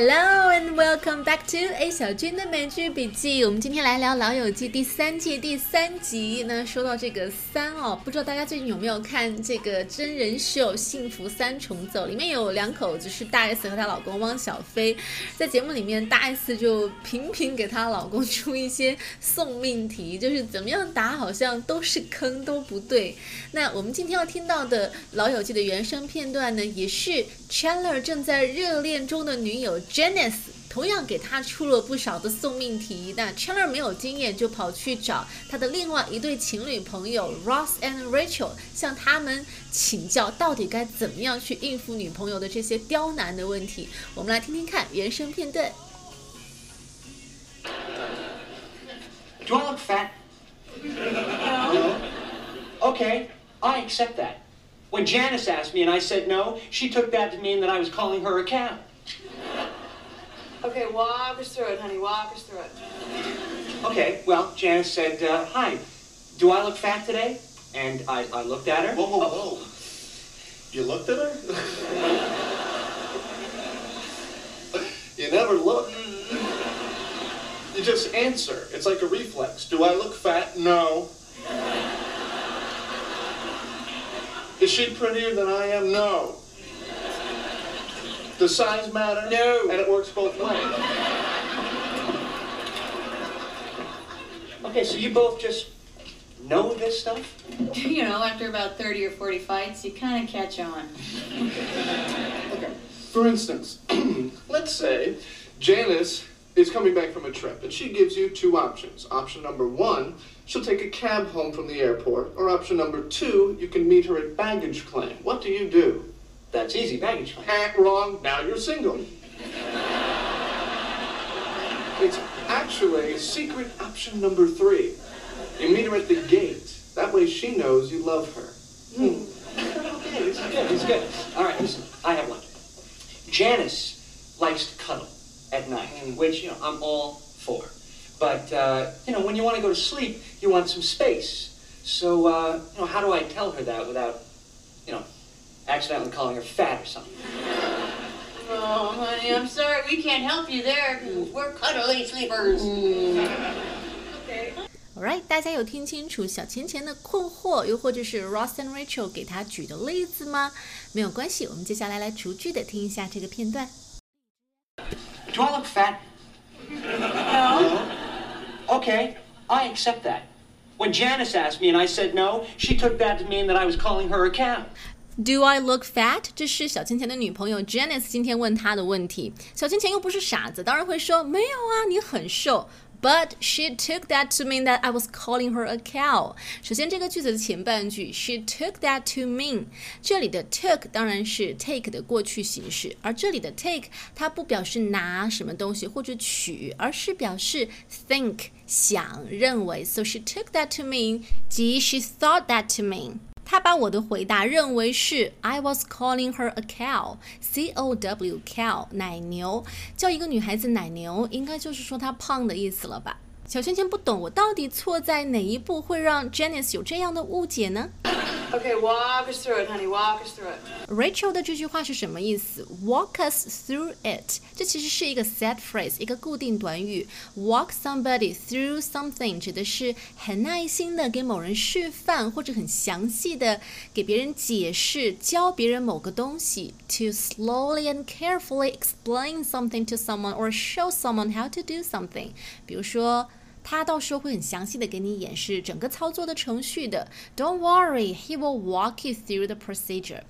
Hello welcome back to A 小军的美剧笔记。我们今天来聊《老友记》第三季第三集。那说到这个三哦，不知道大家最近有没有看这个真人秀《幸福三重奏》？里面有两口子是大 S 和她老公汪小菲。在节目里面，大 S 就频频给她老公出一些送命题，就是怎么样答好像都是坑，都不对。那我们今天要听到的《老友记》的原声片段呢，也是 Chandler 正在热恋中的女友。Janice 同样给他出了不少的送命题，但 Chandler 没有经验，就跑去找他的另外一对情侣朋友 Ross and Rachel，向他们请教到底该怎么样去应付女朋友的这些刁难的问题。我们来听听看原声片段。Do I look fat? No. Okay, I accept that. When Janice asked me and I said no, she took that to mean that I was calling her a cow. Okay, walk us through it, honey. Walk us through it. Okay, well, Janice said, uh, Hi, do I look fat today? And I, I looked at her. Whoa, whoa, whoa. You looked at her? you never look. You just answer. It's like a reflex. Do I look fat? No. Is she prettier than I am? No. Does size matter? No. And it works both ways. Okay, so you both just know this stuff? You know, after about 30 or 40 fights, you kind of catch on. Okay. For instance, let's say Janice is coming back from a trip and she gives you two options. Option number one, she'll take a cab home from the airport. Or option number two, you can meet her at baggage claim. What do you do? That's easy baggage claim. Wrong. Now you're single. It's actually secret option number three. You meet her at the gate. That way she knows you love her. Hmm. Okay, this is good, this is good. All right, listen, I have one. Janice likes to cuddle at night, which, you know, I'm all for. But, uh, you know, when you want to go to sleep, you want some space. So, uh, you know, how do I tell her that without, you know, accidentally calling her fat or something? Oh, honey, I'm sorry. We can't help you there 'cause we're cuddly sleepers. Okay. Alright，大家有听清楚小钱钱的困惑，又或者是 Ross and Rachel 给他举的例子吗？没有关系，我们接下来来逐句的听一下这个片段。 Do I look fat? No. Okay, I accept that. When Janice asked me and I said no, she took that to mean that I was calling her a cow. Do I look fat？这是小钱钱的女朋友 Janice 今天问他的问题。小钱钱又不是傻子，当然会说没有啊，你很瘦。But she took that to mean that I was calling her a cow。首先，这个句子的前半句，she took that to mean，这里的 took 当然是 take 的过去形式，而这里的 take 它不表示拿什么东西或者取，而是表示 think 想认为。So she took that to mean，即 she thought that to mean。 他把我的回答认为是 I was calling her a cow，C O W cow 奶牛，叫一个女孩子奶牛，应该就是说她胖的意思了吧？小圈圈不懂，我到底错在哪一步会让 Janice 有这样的误解呢 Okay, walk us through it, honey. Walk us through it. Rachel 的这句话是什么意思？Walk us through it，这其实是一个 set phrase，一个固定短语。Walk somebody through something 指的是很耐心的给某人示范，或者很详细的给别人解释、教别人某个东西。To slowly and carefully explain something to someone or show someone how to do something。比如说。 他到时候会很详细的给你演示整个操作的程序的。Don't worry, he will walk you through the procedure.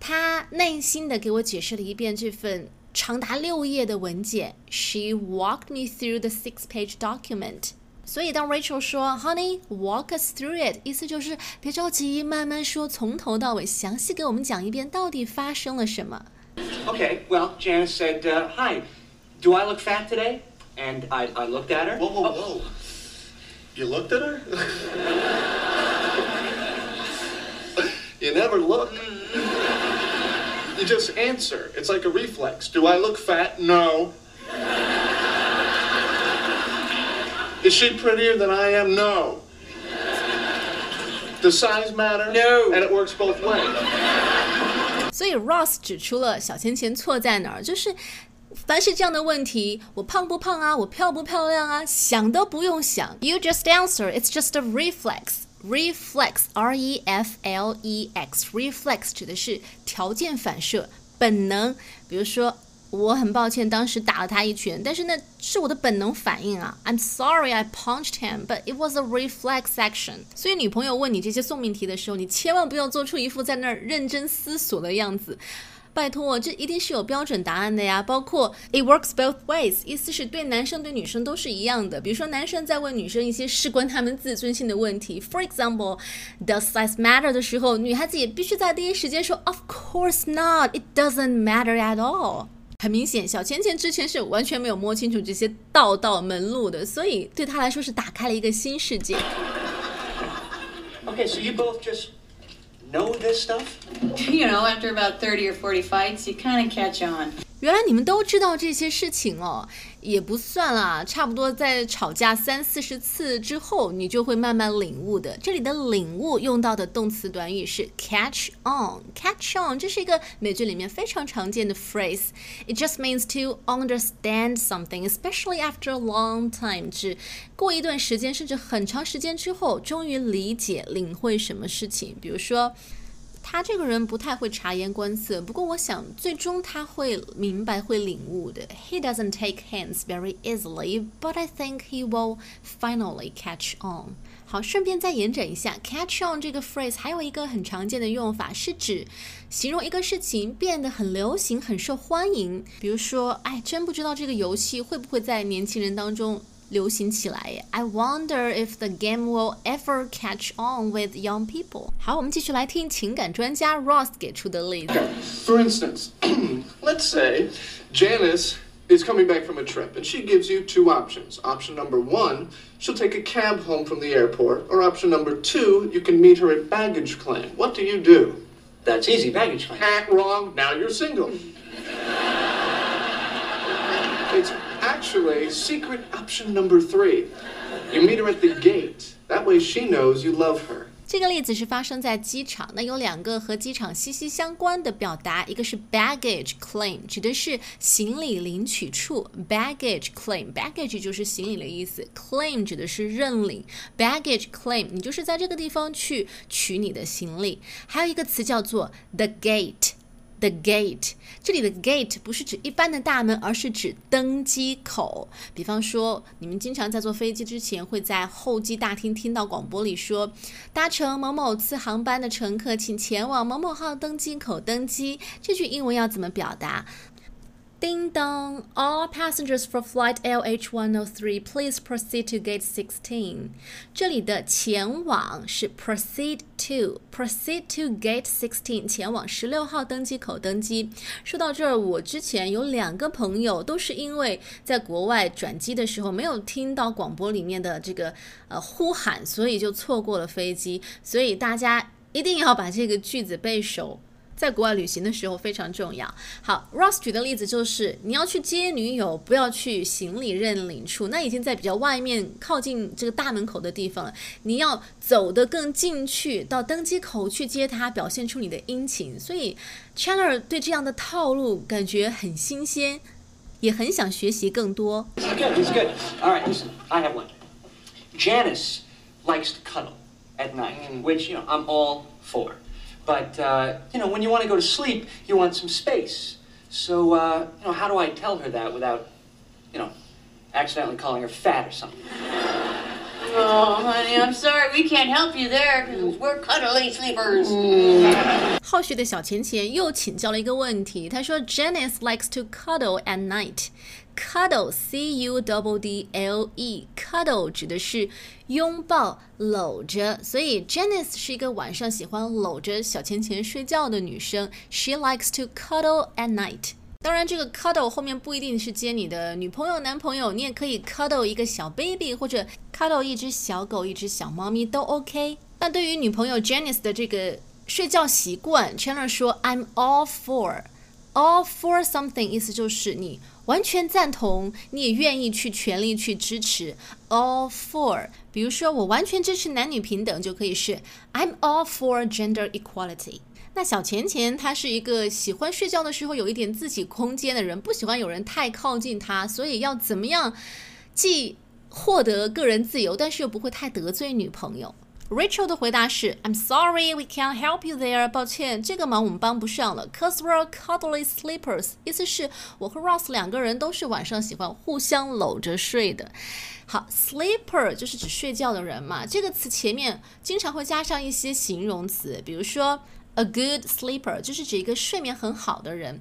他耐心的给我解释了一遍这份长达六页的文件。She walked me through the six-page document. 所以当 Rachel 说 “Honey, walk us through it”，意思就是别着急，慢慢说，从头到尾详细给我们讲一遍到底发生了什么。 Okay, well, Janice said, uh, Hi, do I look fat today? And I, I looked at her. Whoa, whoa, whoa. You looked at her? you never look. You just answer. It's like a reflex. Do I look fat? No. Is she prettier than I am? No. Does size matter? No. And it works both ways. 所以 Ross 指出了小钱钱错在哪儿，就是 凡是这样的问题，我胖不胖啊？我漂不漂亮啊？想都不用想，You just answer. It's just a reflex. Reflex, R-E-F-L-E-X. Reflex 指的是条件反射、本能。比如说，我很抱歉当时打了他一拳，但是那是我的本能反应啊。I'm sorry I punched him, but it was a reflex action. 所以女朋友问你这些送命题的时候，你千万不要做出一副在那儿认真思索的样子。拜托，这一定是有标准答案的呀。包括 it works both ways，意思是对男生对女生都是一样的。比如说，男生在问女生一些事关他们自尊心的问题，for example，does size matter 的时候，女孩子也必须在第一时间说 of course not，it doesn't matter at all。很明显，小钱钱之前是完全没有摸清楚这些道道门路的，所以对他来说是打开了一个新世界。Okay, so you both just know this stuff? You know, after about 30 or 40 fights, you kind of catch on. 原来你们都知道这些事情哦，也不算啦，差不多在吵架三四十次之后，你就会慢慢领悟的。这里的领悟用到的动词短语是 catch on，catch on，这是一个美剧里面非常常见的 phrase。It just means to understand something, especially after a long time，指过一段时间甚至很长时间之后，终于理解领会什么事情。比如说。他这个人不太会察言观色，不过我想最终他会明白、会领悟的。He doesn't take hints very easily, but I think he will finally catch on。好，顺便再延展一下，catch on 这个 phrase 还有一个很常见的用法，是指形容一个事情变得很流行、很受欢迎。比如说，哎，真不知道这个游戏会不会在年轻人当中。流行起来。I wonder if the game will ever catch on with young people。好，我们继续来听情感专家 Ross 给出的例子。For instance, let's say Janice is coming back from a trip and she gives you two options. Option number one, she'll take a cab home from the airport, or option number two, you can meet her at baggage claim. What do you do? That's easy, baggage claim. Ah, wrong. Now you're single. it's actually secret option number three. You meet her at the gate. That way she knows you love her. 这个例子是发生在机场，那有两个和机场息息相关的表达，一个是 baggage claim，指的是行李领取处，baggage claim，baggage 就是行李的意思，claim 指的是认领，baggage claim 你就是在这个地方去取你的行李。还有一个词叫做 the gate。 The gate，这里的 gate 不是指一般的大门，而是指登机口。比方说，你们经常在坐飞机之前，会在候机大厅听到广播里说：“搭乘某某次航班的乘客，请前往某某号登机口登机。”这句英文要怎么表达叮咚 All passengers for flight LH103, please proceed to gate 16. 这里的前往是 proceed to proceed to gate 16，前往十六号登机口登机。说到这儿，我之前有两个朋友都是因为在国外转机的时候没有听到广播里面的这个呃呼喊，所以就错过了飞机。所以大家一定要把这个句子背熟。在国外旅行的时候非常重要。好，Ross 举的例子就是，你要去接女友，不要去行李认领处，那已经在比较外面、靠近这个大门口的地方了。你要走得更进去，到登机口去接她，表现出你的殷勤。所以，Chandler 对这样的套路感觉很新鲜，也很想学习更多。It's good. It's good. All right, listen. I have one. Janice likes to cuddle at night, which you know I'm all for. But, uh, you know, when you want to go to sleep, you want some space. So, uh, you know, how do I tell her that without, you know, accidentally calling her fat or something? Oh, honey, I'm sorry. We can't help you there because we're cuddly sleepers. 后续的小钱钱又请教了一个问题，他说：“Janice likes to cuddle at night. Cuddle, C-U-D-D-L-E, cuddle 指的是拥抱、搂着，所以 Janice 是一个晚上喜欢搂着小钱钱睡觉的女生。She likes to cuddle at night。当然，这个 cuddle 后面不一定是接你的女朋友、男朋友，你也可以 cuddle 一个小 baby，或者 cuddle 一只小狗、一只小猫咪都 OK。那对于女朋友 Janice 的这个睡觉习惯，Chandler 说 I'm all for。All for something 意思就是你完全赞同，你也愿意去全力去支持。All for，比如说我完全支持男女平等，就可以是 I'm all for gender equality。那小钱钱他是一个喜欢睡觉的时候有一点自己空间的人，不喜欢有人太靠近他，所以要怎么样既获得个人自由，但是又不会太得罪女朋友。Rachel 的回答是：“I'm sorry, we can't help you there。抱歉，这个忙我们帮不上了。Cause we're cuddly sleepers，意思是我和 Ross 两个人都是晚上喜欢互相搂着睡的。好，sleeper 就是指睡觉的人嘛。这个词前面经常会加上一些形容词，比如说 a good sleeper 就是指一个睡眠很好的人。”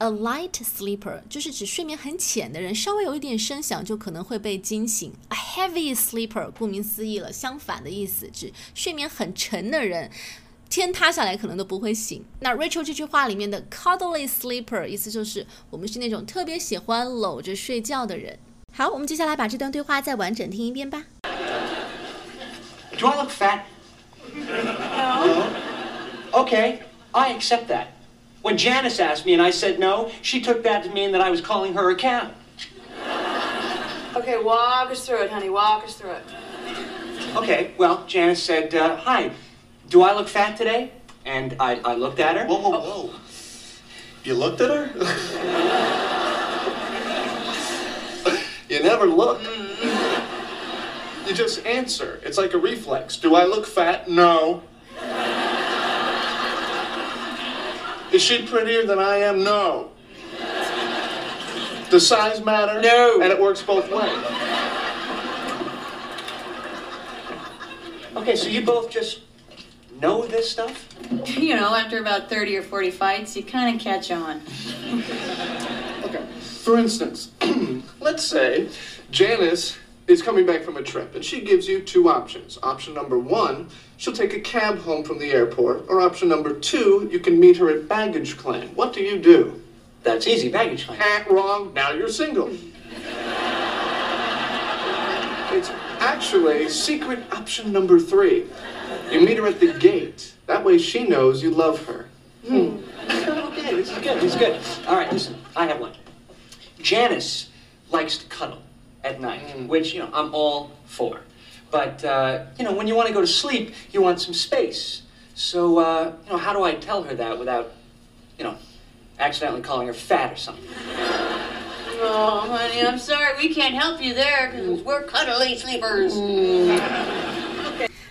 A light sleeper 就是指睡眠很浅的人，稍微有一点声响就可能会被惊醒。A heavy sleeper 顾名思义了，相反的意思，指睡眠很沉的人，天塌下来可能都不会醒。那 Rachel 这句话里面的 cuddly sleeper 意思就是我们是那种特别喜欢搂着睡觉的人。好，我们接下来把这段对话再完整听一遍吧。Do I look fat? No. Okay, I accept that. When Janice asked me and I said no, she took that to mean that I was calling her a cow. Okay, walk us through it, honey. Walk us through it. Okay, well, Janice said, uh, Hi, do I look fat today? And I, I looked at her. Whoa, whoa, whoa. You looked at her? you never look. You just answer. It's like a reflex. Do I look fat? No. Is she prettier than I am? No. Does size matter? No. And it works both ways. Okay, so you both just know this stuff? You know, after about 30 or 40 fights, you kind of catch on. Okay. For instance, let's say Janice is coming back from a trip and she gives you two options. Option number one, she'll take a cab home from the airport, or option number two, you can meet her at baggage claim. What do you do? That's easy, baggage claim. Ah, wrong. Now you're single. It's actually secret option number three. You meet her at the gate. That way she knows you love her. Okay, this is good, this is good. All right, listen, I have one. Janice likes to cuddle at night, which, you know, I'm all for. But, uh, you know, when you want to go to sleep, you want some space. So, uh, you know, how do I tell her that without, you know, accidentally calling her fat or something? Oh, honey, I'm sorry. We can't help you there because we're cuddly sleepers.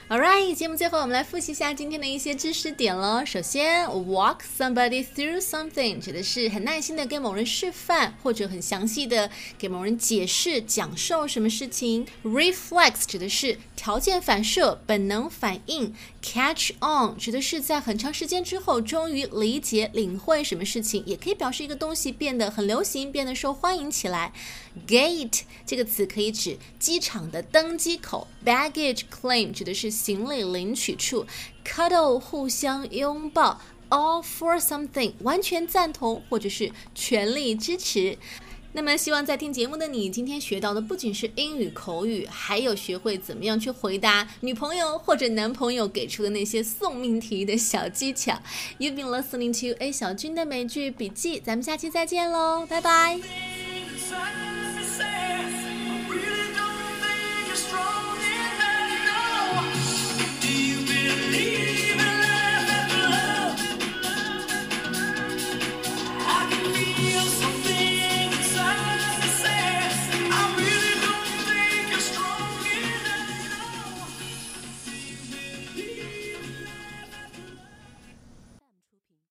Alright，节目最后我们来复习一下今天的一些知识点喽。首先，walk somebody through something 指的是很耐心的给某人示范，或者很详细的给某人解释、讲授什么事情。reflex 指的是条件反射、本能反应。catch on 指的是在很长时间之后终于理解、领会什么事情，也可以表示一个东西变得很流行、变得受欢迎起来。gate 这个词可以指机场的登机口，baggage claim 指的是行李领取处，cuddle 互相拥抱，all for something 完全赞同或者是全力支持。那么，希望在听节目的你，今天学到的不仅是英语口语，还有学会怎么样去回答女朋友或者男朋友给出的那些送命题的小技巧。You've been listening to A 小军的美剧笔记，咱们下期再见喽，拜拜。